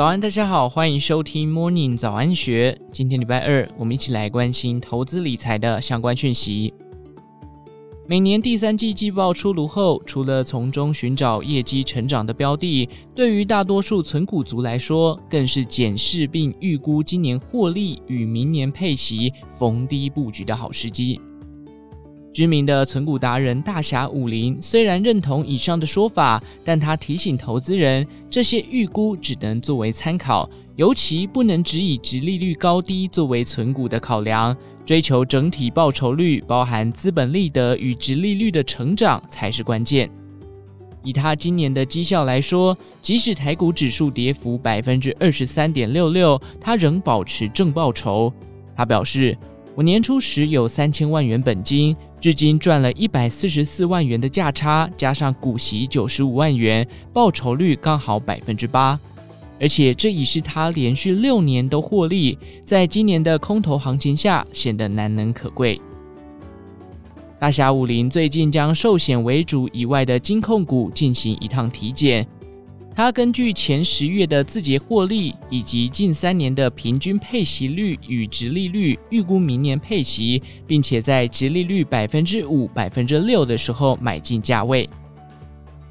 早安，大家好，欢迎收听 Morning 早安学。今天礼拜二，我们一起来关心投资理财的相关讯息。每年第三季季报出炉后，除了从中寻找业绩成长的标的，对于大多数存股族来说，更是检视并预估今年获利与明年配息逢低布局的好时机。知名的存股达人大侠武林虽然认同以上的说法，但他提醒投资人，这些预估只能作为参考，尤其不能只以殖利率高低作为存股的考量，追求整体报酬率，包含资本利得与殖利率的成长才是关键。以他今年的绩效来说，即使台股指数跌幅百分之二十三点六六，他仍保持正报酬。他表示，我年初时有三千万元本金。至今赚了一百四十四万元的价差，加上股息九十五万元，报酬率刚好百分之八，而且这已是他连续六年都获利，在今年的空头行情下显得难能可贵。大侠武林最近将寿险为主以外的金控股进行一趟体检。他根据前十月的字节获利以及近三年的平均配息率与值利率，预估明年配息，并且在值利率百分之五、百分之六的时候买进价位。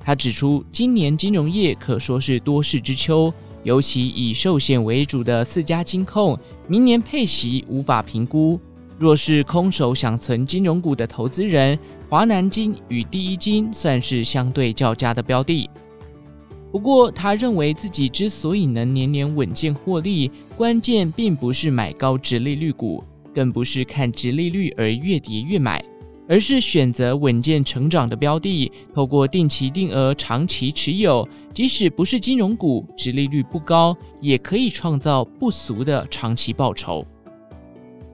他指出，今年金融业可说是多事之秋，尤其以寿险为主的四家金控，明年配息无法评估。若是空手想存金融股的投资人，华南金与第一金算是相对较佳的标的。不过，他认为自己之所以能年年稳健获利，关键并不是买高值利率股，更不是看值利率而越跌越买，而是选择稳健成长的标的，透过定期定额长期持有，即使不是金融股，值利率不高，也可以创造不俗的长期报酬。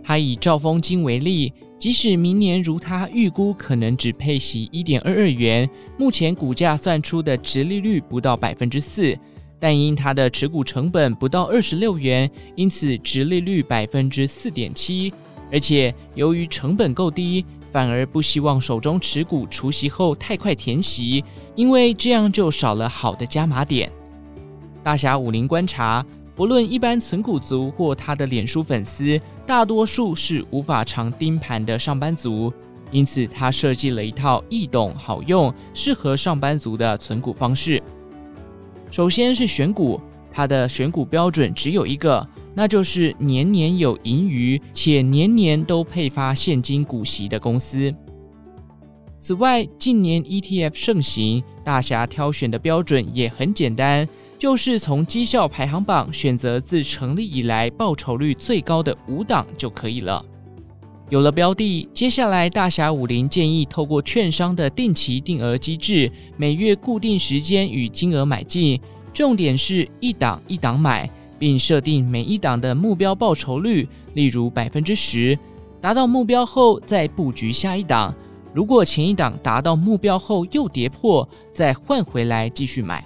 他以兆丰金为例。即使明年如他预估，可能只配息一点二二元，目前股价算出的殖利率不到百分之四，但因他的持股成本不到二十六元，因此殖利率百分之四点七。而且由于成本够低，反而不希望手中持股除息后太快填息，因为这样就少了好的加码点。大侠武林观察。不论一般存股族或他的脸书粉丝，大多数是无法常盯盘的上班族，因此他设计了一套易懂好用、适合上班族的存股方式。首先是选股，他的选股标准只有一个，那就是年年有盈余且年年都配发现金股息的公司。此外，近年 ETF 盛行，大侠挑选的标准也很简单。就是从绩效排行榜选择自成立以来报酬率最高的五档就可以了。有了标的，接下来大侠武林建议透过券商的定期定额机制，每月固定时间与金额买进，重点是一档一档买，并设定每一档的目标报酬率，例如百分之十，达到目标后再布局下一档。如果前一档达到目标后又跌破，再换回来继续买。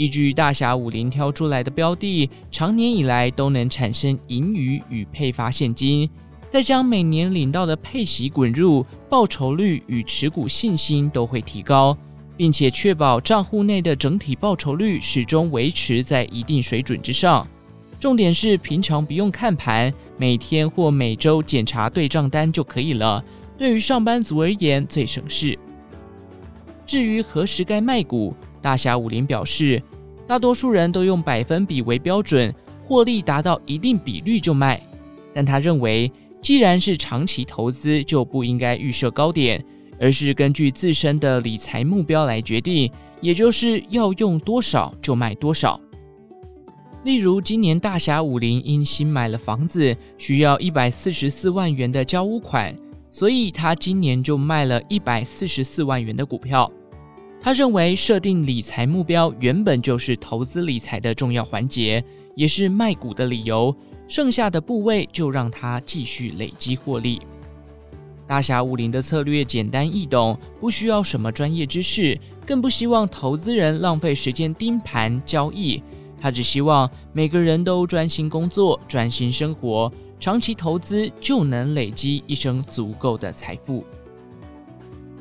依据大侠武林挑出来的标的，长年以来都能产生盈余与配发现金，再将每年领到的配息滚入，报酬率与持股信心都会提高，并且确保账户内的整体报酬率始终维持在一定水准之上。重点是平常不用看盘，每天或每周检查对账单就可以了。对于上班族而言最省事。至于何时该卖股？大侠武林表示，大多数人都用百分比为标准，获利达到一定比率就卖。但他认为，既然是长期投资，就不应该预设高点，而是根据自身的理财目标来决定，也就是要用多少就卖多少。例如，今年大侠武林因新买了房子，需要一百四十四万元的交屋款，所以他今年就卖了一百四十四万元的股票。他认为设定理财目标原本就是投资理财的重要环节，也是卖股的理由。剩下的部位就让他继续累积获利。大侠武林的策略简单易懂，不需要什么专业知识，更不希望投资人浪费时间盯盘交易。他只希望每个人都专心工作、专心生活，长期投资就能累积一生足够的财富。